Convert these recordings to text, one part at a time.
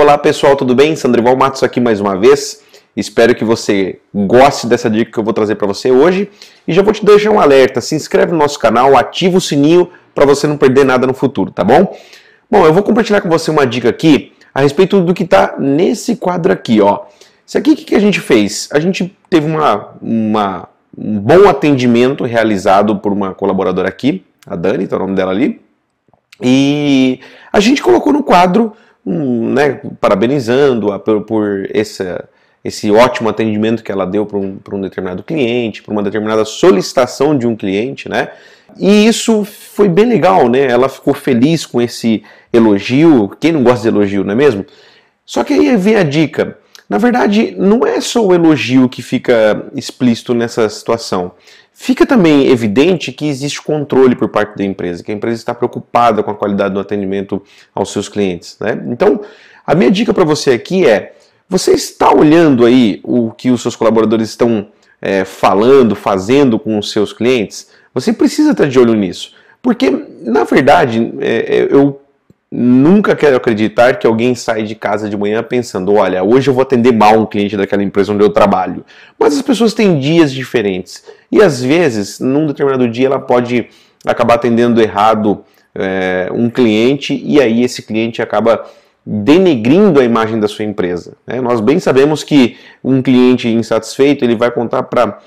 Olá pessoal, tudo bem? Sandrival Matos aqui mais uma vez. Espero que você goste dessa dica que eu vou trazer para você hoje. E já vou te deixar um alerta: se inscreve no nosso canal, ativa o sininho para você não perder nada no futuro, tá bom? Bom, eu vou compartilhar com você uma dica aqui a respeito do que está nesse quadro aqui, ó. Isso aqui, o que, que a gente fez? A gente teve uma, uma, um bom atendimento realizado por uma colaboradora aqui, a Dani, tá o nome dela ali, e a gente colocou no quadro, um, né, parabenizando-a por, por esse, esse ótimo atendimento que ela deu para um, um determinado cliente, para uma determinada solicitação de um cliente, né? E isso foi bem legal, né? Ela ficou feliz com esse elogio. Quem não gosta de elogio, não é mesmo? Só que aí vem a dica. Na verdade, não é só o elogio que fica explícito nessa situação. Fica também evidente que existe controle por parte da empresa, que a empresa está preocupada com a qualidade do atendimento aos seus clientes. Né? Então, a minha dica para você aqui é: você está olhando aí o que os seus colaboradores estão é, falando, fazendo com os seus clientes? Você precisa estar de olho nisso. Porque, na verdade, é, é eu Nunca quero acreditar que alguém sai de casa de manhã pensando: olha, hoje eu vou atender mal um cliente daquela empresa onde eu trabalho. Mas as pessoas têm dias diferentes. E às vezes, num determinado dia, ela pode acabar atendendo errado é, um cliente e aí esse cliente acaba denegrindo a imagem da sua empresa. Né? Nós bem sabemos que um cliente insatisfeito ele vai contar para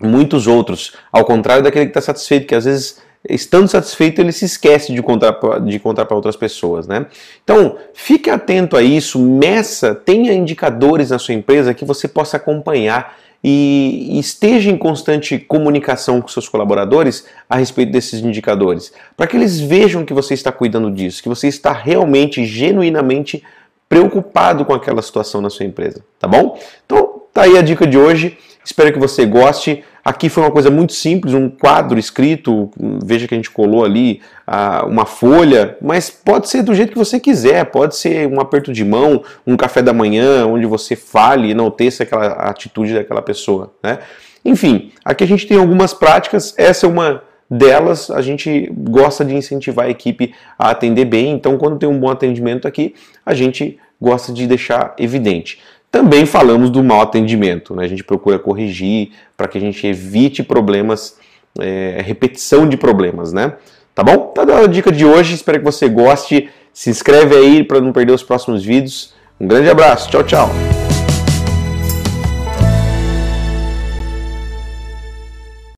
muitos outros, ao contrário daquele que está satisfeito, que às vezes estando satisfeito, ele se esquece de contar de contar para outras pessoas, né? Então, fique atento a isso, meça, tenha indicadores na sua empresa que você possa acompanhar e esteja em constante comunicação com seus colaboradores a respeito desses indicadores, para que eles vejam que você está cuidando disso, que você está realmente, genuinamente preocupado com aquela situação na sua empresa, tá bom? Então, tá aí a dica de hoje. Espero que você goste. Aqui foi uma coisa muito simples, um quadro escrito, veja que a gente colou ali uma folha, mas pode ser do jeito que você quiser, pode ser um aperto de mão, um café da manhã, onde você fale e enalteça aquela atitude daquela pessoa. Né? Enfim, aqui a gente tem algumas práticas, essa é uma delas, a gente gosta de incentivar a equipe a atender bem, então quando tem um bom atendimento aqui, a gente gosta de deixar evidente. Também falamos do mau atendimento, né? a gente procura corrigir para que a gente evite problemas, é, repetição de problemas, né? Tá bom? Tá dando a dica de hoje, espero que você goste. Se inscreve aí para não perder os próximos vídeos. Um grande abraço, tchau, tchau!